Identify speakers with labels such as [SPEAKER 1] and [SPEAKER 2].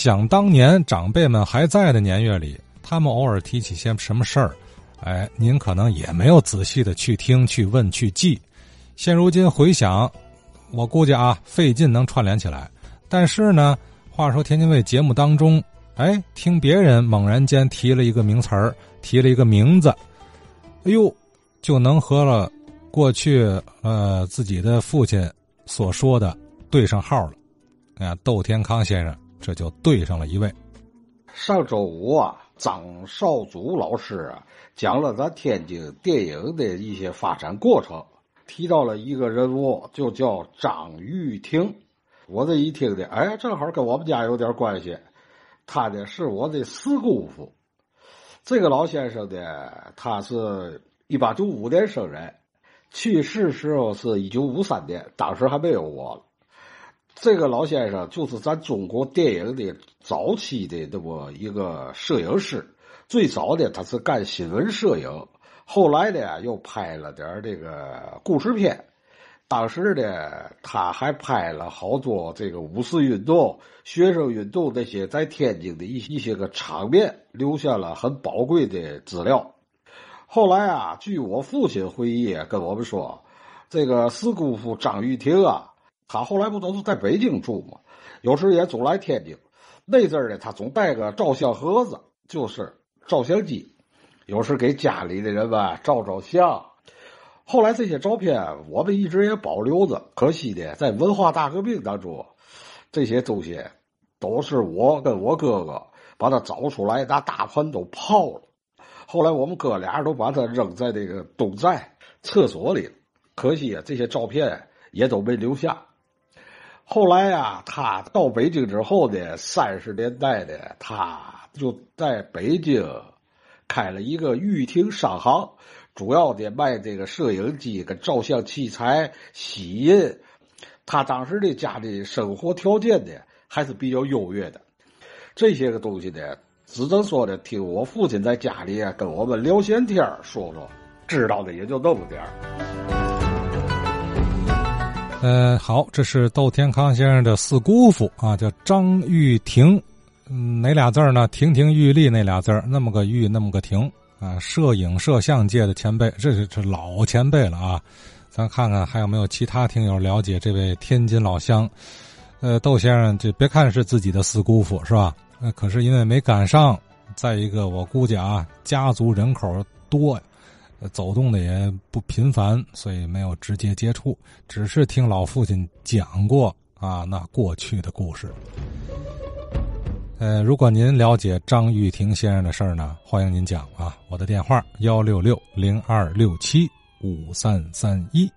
[SPEAKER 1] 想当年长辈们还在的年月里，他们偶尔提起些什么事儿，哎，您可能也没有仔细的去听、去问、去记。现如今回想，我估计啊，费劲能串联起来。但是呢，话说天津卫节目当中，哎，听别人猛然间提了一个名词儿，提了一个名字，哎呦，就能和了过去呃自己的父亲所说的对上号了。啊，窦天康先生这就对上了一位。
[SPEAKER 2] 上周五啊，张少祖老师啊讲了咱天津电影的一些发展过程，提到了一个人物，就叫张玉婷。我这一听的，哎，正好跟我们家有点关系。他呢是我的四姑父。这个老先生呢，他是一八九五年生人，去世时候是一九五三年，当时还没有我。这个老先生就是咱中国电影的早期的那么一个摄影师。最早的他是干新闻摄影，后来呢又拍了点这个故事片。当时呢他还拍了好多这个五四运动、学生运动那些在天津的一一些个场面，留下了很宝贵的资料。后来啊，据我父亲回忆跟我们说，这个四姑父张玉婷啊。他后来不都是在北京住吗？有时也总来天津。那阵儿呢，他总带个照相盒子，就是照相机，有时给家里的人吧照照相。后来这些照片我们一直也保留着。可惜的，在文化大革命当中，这些东西都是我跟我哥哥把它找出来，拿大盆都泡了。后来我们哥俩都把它扔在那个东寨厕所里。可惜啊，这些照片也都没留下。后来呀，他到北京之后呢，三十年代的他就在北京开了一个玉庭商行，主要的卖这个摄影机跟照相器材、洗印。他当时的家里生活条件呢还是比较优越的，这些个东西呢，只能说的听我父亲在家里跟我们聊闲天说说，知道的也就那么点儿。
[SPEAKER 1] 呃，好，这是窦天康先生的四姑父啊，叫张玉婷，哪俩字呢？亭亭玉立那俩字那么个玉，那么个婷啊，摄影摄像界的前辈，这是这老前辈了啊。咱看看还有没有其他听友了解这位天津老乡。呃，窦先生，这别看是自己的四姑父是吧？呃，可是因为没赶上，再一个我估计啊，家族人口多呀。走动的也不频繁，所以没有直接接触，只是听老父亲讲过啊那过去的故事。呃，如果您了解张玉婷先生的事儿呢，欢迎您讲啊，我的电话幺六六零二六七五三三一。